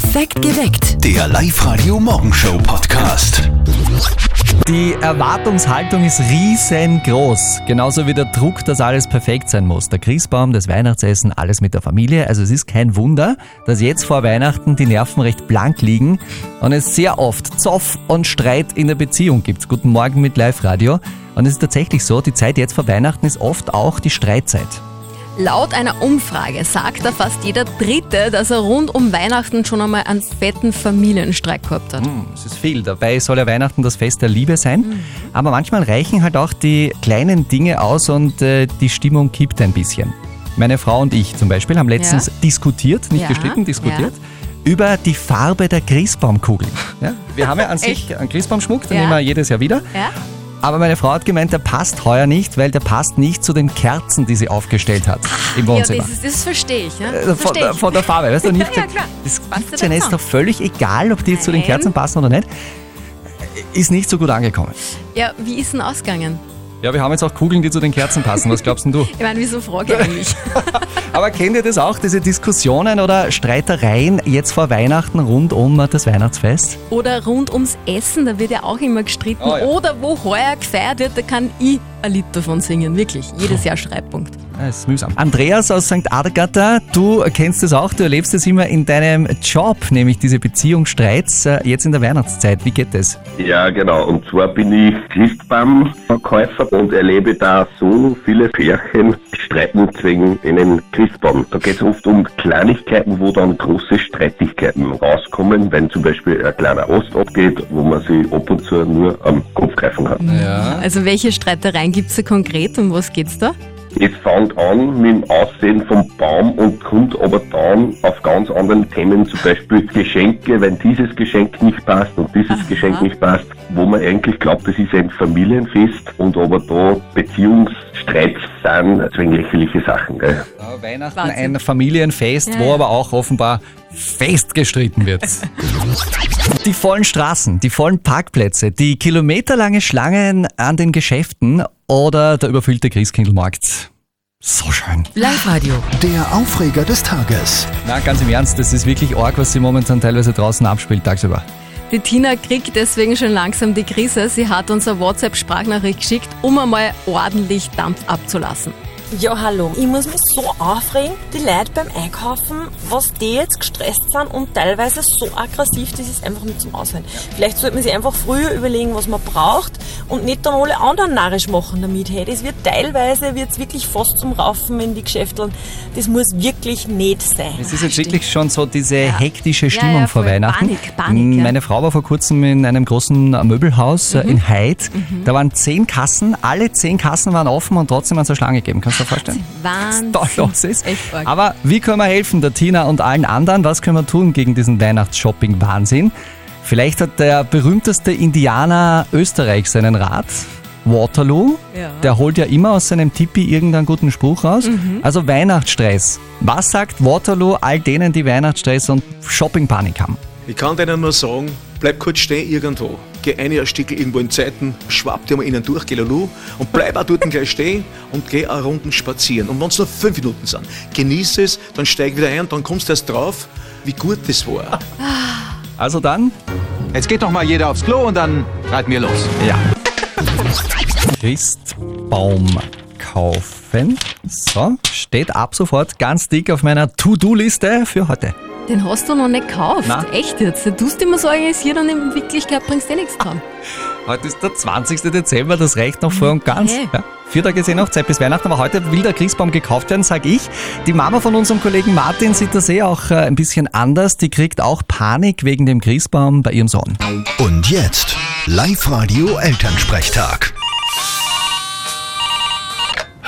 Perfekt geweckt. Der Live-Radio Morgenshow Podcast. Die Erwartungshaltung ist riesengroß. Genauso wie der Druck, dass alles perfekt sein muss. Der Christbaum, das Weihnachtsessen, alles mit der Familie. Also es ist kein Wunder, dass jetzt vor Weihnachten die Nerven recht blank liegen und es sehr oft Zoff und Streit in der Beziehung gibt. Guten Morgen mit Live-Radio. Und es ist tatsächlich so, die Zeit jetzt vor Weihnachten ist oft auch die Streitzeit. Laut einer Umfrage sagt da fast jeder Dritte, dass er rund um Weihnachten schon einmal einen fetten Familienstreik gehabt hat. Hm, Es ist viel. Dabei soll ja Weihnachten das Fest der Liebe sein. Aber manchmal reichen halt auch die kleinen Dinge aus und äh, die Stimmung kippt ein bisschen. Meine Frau und ich zum Beispiel haben letztens Ja. diskutiert, nicht Ja, gestritten, diskutiert. Über die Farbe der Christbaumkugeln. Ja, wir haben ja an sich einen Christbaumschmuck, den Ja. nehmen wir jedes Jahr wieder. Ja? Aber meine Frau hat gemeint, der passt heuer nicht, weil der passt nicht zu den Kerzen, die sie aufgestellt hat im Ja, Wohnzimmer. das, ist- das verstehe ich. Ja? Äh, Das von, verstehe der, ich. von der Farbe, weißt du? Und ich hab Ja, gesagt, klar. Das Passt gibt's ja ja nicht, ist zusammen. doch völlig egal, ob die jetzt zu den Nein. Kerzen passen oder nicht. Ist nicht so gut angekommen. Ja, wie ist denn ausgegangen? Ja, wir haben jetzt auch Kugeln, die zu den Kerzen passen. Was glaubst denn du? Ich meine, wieso frage ich eigentlich? Aber kennt ihr das auch, diese Diskussionen oder Streitereien jetzt vor Weihnachten rund um das Weihnachtsfest? Oder rund ums Essen, da wird ja auch immer gestritten. Oh ja. Oder wo heuer gefeiert wird, da kann ich ein Lied davon singen. Wirklich, jedes Jahr Streitpunkt. Das ist mühsam. Andreas aus St. Agatha, du kennst es auch, du erlebst es immer in deinem Job, nämlich diese Beziehungsstreits äh, jetzt in der Weihnachtszeit. Wie geht das? Ja, genau. Und zwar bin ich Christbaumverkäufer und erlebe da so viele Pärchen, streiten wegen einem Christbaum. Da geht es oft um Kleinigkeiten, wo dann große Streitigkeiten rauskommen, wenn zum Beispiel ein kleiner Ost abgeht, wo man sich ab und zu nur am Kopf greifen hat. Ja. Also welche Streitereien gibt es da konkret? Um was geht's da? Es fängt an mit dem Aussehen vom Baum und kommt aber dann auf ganz anderen Themen, zum Beispiel Geschenke, wenn dieses Geschenk nicht passt und dieses Geschenk nicht passt, wo man eigentlich glaubt, das ist ein Familienfest und aber da Beziehungsstreits sind zwinglich lächerliche Sachen. Gell? Weihnachten Wahnsinn. ein Familienfest, Ja, wo aber auch offenbar fest gestritten wird. die vollen Straßen, die vollen Parkplätze, die kilometerlange Schlangen an den Geschäften oder der überfüllte Christkindlmarkt. So schön. Live-Radio. Der Aufreger des Tages. Na, ganz im Ernst, das ist wirklich arg, was sie momentan teilweise draußen abspielt tagsüber. Die Tina kriegt deswegen schon langsam die Krise. Sie hat uns eine WhatsApp-Sprachnachricht geschickt, um einmal ordentlich Dampf abzulassen. Ja, hallo. Ich muss mich so aufregen, die Leute beim Einkaufen, was die jetzt gestresst sind und teilweise so aggressiv, das ist einfach nicht zum Aushalten. Vielleicht sollte man sich einfach früher überlegen, was man braucht und nicht dann alle anderen narrisch machen damit. Hey, das wird teilweise wird's wirklich fast zum Raufen in die Geschäfte. Das muss wirklich nicht sein. Es ist jetzt wirklich schon so diese hektische Ja, Stimmung ja, vor voll. Weihnachten. Panik, Panik, ja. Meine Frau war vor kurzem in einem großen Möbelhaus äh, in Heid. Da waren zehn Kassen, alle zehn Kassen waren offen und trotzdem hat es eine Schlange gegeben. Kannst du dir vorstellen? Wahnsinn. Was da los ist. Aber wie können wir helfen, der Tina und allen anderen? Was können wir tun gegen diesen Weihnachtsshopping-Wahnsinn? Vielleicht hat der berühmteste Indianer Österreichs seinen Rat. Waterloo, Ja. der holt ja immer aus seinem Tipi irgendeinen guten Spruch raus. Also Weihnachtsstress. Was sagt Waterloo all denen, die Weihnachtsstress und Shoppingpanik haben? Ich kann denen nur sagen, bleib kurz stehen irgendwo. Geh eine ein Stück irgendwo in Zeiten, schwapp dir mal innen durch, geh lalu und bleib auch dort gleich stehen und geh eine Runden spazieren. Und wenn es nur fünf Minuten sind, genieß es, dann steig wieder ein und dann kommst du erst drauf, wie gut das war. Also dann, Jetzt geht doch mal jeder aufs Klo und dann reiten wir los. ja. Christbaum kaufen. So, steht ab sofort ganz dick auf meiner To-Do-Liste für heute. Den hast du noch nicht gekauft. Na. Echt jetzt? Du tust immer so organisiert und in Wirklichkeit bringst du eh nichts dran. Heute ist der 20. Dezember, das reicht noch voll und ganz. Okay. Ja, vier Tage sind noch Zeit bis Weihnachten, aber heute will der Christbaum gekauft werden, sag ich. Die Mama von unserem Kollegen Martin sieht das eh auch äh, ein bisschen anders. Die kriegt auch Panik wegen dem Christbaum bei ihrem Sohn. Und jetzt Live-Radio Elternsprechtag.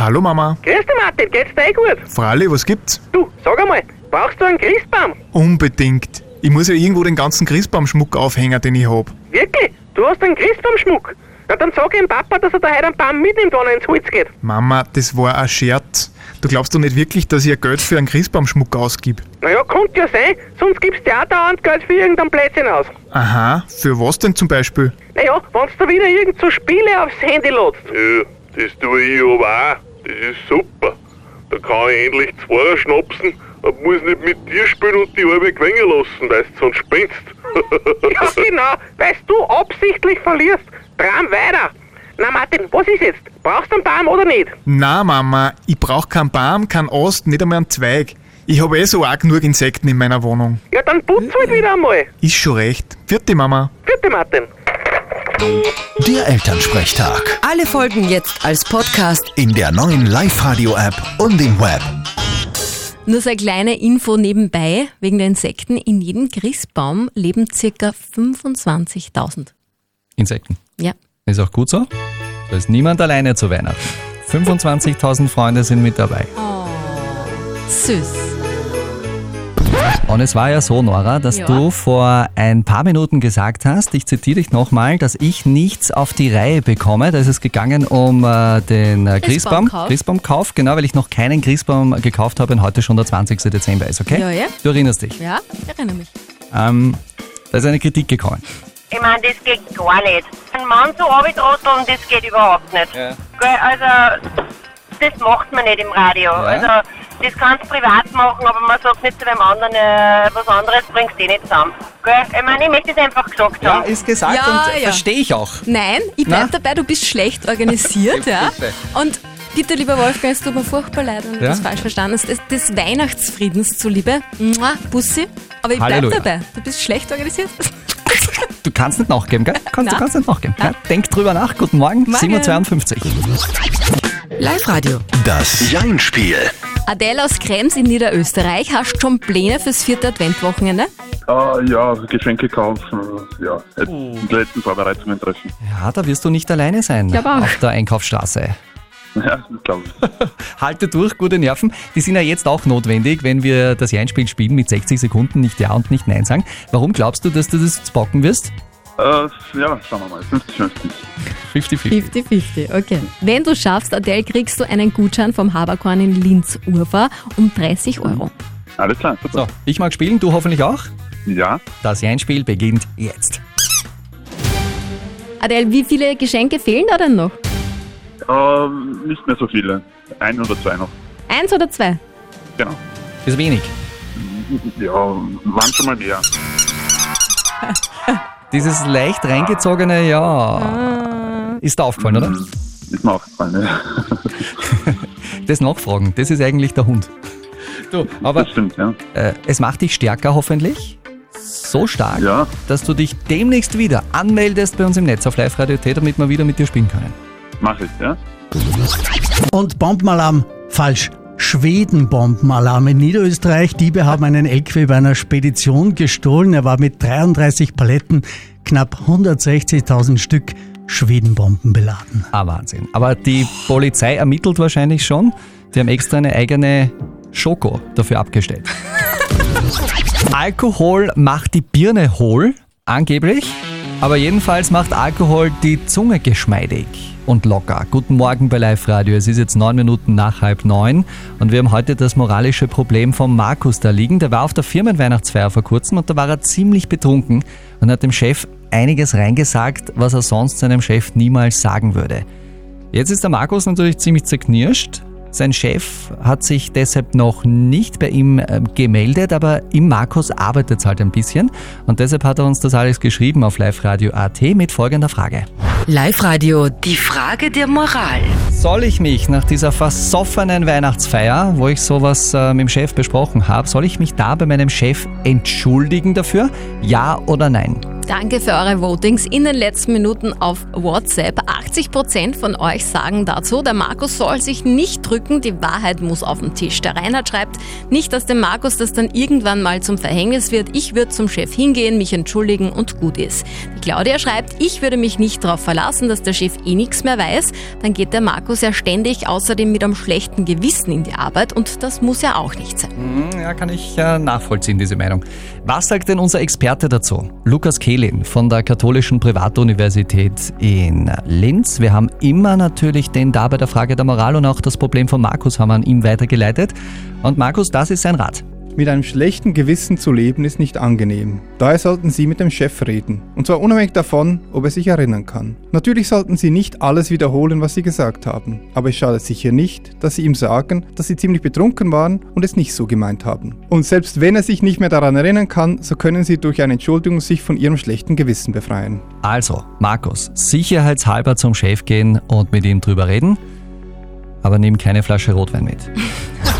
Hallo Mama. Grüß dich Martin, geht's dir eh gut? Fralli, was gibt's? Du, sag einmal, brauchst du einen Christbaum? Unbedingt. Ich muss ja irgendwo den ganzen Christbaumschmuck aufhängen, den ich hab. Wirklich? Du hast einen Christbaumschmuck? Na dann sag ihm Papa, dass er da heute einen Baum mitnimmt, wenn er ins Holz geht. Mama, das war ein Scherz. Du glaubst doch nicht wirklich, dass ich ein Geld für einen Christbaumschmuck ausgib. Naja, könnte ja sein, sonst gibst du ja auch dauernd Geld für irgendein Plätzchen aus. Aha, für was denn zum Beispiel? Naja, wenn du wieder irgend so Spiele aufs Handy lädst. Ja, das tue ich aber auch. Das ist super. Da kann ich endlich Zweier schnapsen und muss nicht mit dir spielen und die Arbeit gewinnen lassen, weil du sonst spinnst. Ja, genau, weil du absichtlich verlierst. Traum weiter. Na Martin, was ist jetzt? Brauchst du einen Baum oder nicht? Na Mama, ich brauch keinen Baum, keinen Ast, nicht einmal einen Zweig. Ich habe eh so auch genug Insekten in meiner Wohnung. Ja, dann putz halt wieder einmal. Ist schon recht. Vierte Mama. Vierte Martin. Der Elternsprechtag. Alle Folgen jetzt als Podcast. In der neuen Live-Radio-App und im Web. Nur so eine kleine Info nebenbei, wegen der Insekten. In jedem Christbaum leben circa 25.000. Insekten. Ja. Ist auch gut so. Da ist niemand alleine zu Weihnachten. 25.000 Freunde sind mit dabei. Süß. Und es war ja so, Nora, dass Ja. du vor ein paar Minuten gesagt hast, ich zitiere dich nochmal, dass ich nichts auf die Reihe bekomme. Da ist es gegangen um äh, den äh, Christbaum, Christbaumkauf. Genau, weil ich noch keinen Christbaum gekauft habe und heute schon der 20. Dezember ist, okay? Ja, ja. Du erinnerst dich. Ja, ich erinnere mich. Ähm, da ist eine Kritik gekommen. Ich meine, das geht gar nicht. Ein Mann so runtertrotteln, das geht überhaupt nicht. Ja. Also, das macht man nicht im Radio. Also, das kannst du privat machen, aber man sagt nicht zu dem anderen, äh, was anderes bringst du eh nicht zusammen. Gell? Ich meine, ich möchte es einfach gesagt Ja, haben. ist gesagt Ja, und ja. verstehe ich auch. Nein, ich bleib Na? dabei, du bist schlecht organisiert, ja. Bitte. Und bitte, lieber Wolfgang, es tut mir furchtbar leid, wenn du Ja? das falsch verstanden hast. Des, des Weihnachtsfriedens zuliebe. Mua, Bussi. Aber ich bleib Halleluja. dabei. Du bist schlecht organisiert. Du kannst nicht nachgeben, gell? Kannst, du Na? kannst nicht nachgeben. Ja, denk drüber nach. Guten Morgen, Morgen. 7.52 Live-Radio. Das Jein-Spiel. Adele aus Krems in Niederösterreich, hast du schon Pläne fürs vierte Adventwochenende? Ah, ja, Geschenke kaufen, ja, die letzten Vorbereitungen treffen. Ja, da wirst du nicht alleine sein auf der Einkaufsstraße. Ja, das glaube ich. Halte durch, gute Nerven. Die sind ja jetzt auch notwendig, wenn wir das Jeinspiel spielen mit 60 Sekunden, nicht Ja und nicht Nein sagen. Warum glaubst du, dass du das jetzt bocken wirst? Äh, ja, schauen wir mal, 50-50. 50-50. 50-50, okay. Wenn du schaffst, Adele, kriegst du einen Gutschein vom Haberkorn in Linz-Urfa um 30 Euro. Alles klar, super. So, ich mag spielen, du hoffentlich auch. Ja, Das Jeinspiel beginnt jetzt. Adele, wie viele Geschenke fehlen da denn noch? äh, nicht mehr so viele. Ein oder zwei noch. Eins oder zwei? Genau. Ist wenig. Ja, waren schon mal mehr. Dieses leicht reingezogene Ja ist da aufgefallen, oder? Ist mir aufgefallen, ja. Das Nachfragen, das ist eigentlich der Hund. Du, aber Das stimmt, ja. äh, es macht dich stärker hoffentlich. So stark, Ja, dass du dich demnächst wieder anmeldest bei uns im Netz auf Live-Radio T, damit wir wieder mit dir spielen können. mach ich, ja. Und Bombenalarm, falsch. Schweden-Bombenalarm in Niederösterreich. Diebe haben einen LKW bei einer Spedition gestohlen. Er war mit 33 Paletten, knapp 160.000 Stück Schwedenbomben beladen. Ah, Wahnsinn. Aber die Polizei ermittelt wahrscheinlich schon. Die haben extra eine eigene Schoko dafür abgestellt. Alkohol macht die Birne hohl, angeblich. Aber jedenfalls macht Alkohol die Zunge geschmeidig und locker. Guten Morgen bei Live Radio. Es ist jetzt neun Minuten nach halb neun und wir haben heute das moralische Problem von Markus da liegen. Der war auf der Firmenweihnachtsfeier vor kurzem und da war er ziemlich betrunken und hat dem Chef einiges reingesagt, was er sonst seinem Chef niemals sagen würde. Jetzt ist der Markus natürlich ziemlich zerknirscht. Sein Chef hat sich deshalb noch nicht bei ihm äh, gemeldet, aber im Markus arbeitet es halt ein bisschen. Und deshalb hat er uns das alles geschrieben auf liveradio.at mit folgender Frage. Live-Radio. Die Frage der Moral. Soll ich mich nach dieser versoffenen Weihnachtsfeier, wo ich sowas äh, mit dem Chef besprochen habe, soll ich mich da bei meinem Chef entschuldigen dafür? Ja oder nein? Danke für eure Votings in den letzten Minuten auf WhatsApp. 80% von euch sagen dazu, der Markus soll sich nicht drücken, die Wahrheit muss auf den Tisch. Der Reinhard schreibt, nicht, dass dem Markus das dann irgendwann mal zum Verhängnis wird. Ich würde zum Chef hingehen, mich entschuldigen und gut ist. Claudia schreibt, ich würde mich nicht darauf verlassen, dass der Chef eh nichts mehr weiß. Dann geht der Markus ja ständig außerdem mit einem schlechten Gewissen in die Arbeit und das muss ja auch nicht sein. Hm, Ja, kann ich äh, nachvollziehen, diese Meinung. Was sagt denn unser Experte dazu? Lukas Kehlin von der Katholischen Privatuniversität in Linz. Wir haben immer natürlich den da bei der Frage der Moral und auch das Problem von Markus haben wir an ihm weitergeleitet. Und Markus, das ist sein Rat. Mit einem schlechten Gewissen zu leben ist nicht angenehm. Daher sollten Sie mit dem Chef reden. Und zwar unabhängig davon, ob er sich erinnern kann. Natürlich sollten Sie nicht alles wiederholen, was Sie gesagt haben. Aber es schadet sicher nicht, dass Sie ihm sagen, dass Sie ziemlich betrunken waren und es nicht so gemeint haben. Und selbst wenn er sich nicht mehr daran erinnern kann, so können Sie durch eine Entschuldigung sich von Ihrem schlechten Gewissen befreien. Also, Markus, sicherheitshalber zum Chef gehen und mit ihm drüber reden, aber nimm keine Flasche Rotwein mit.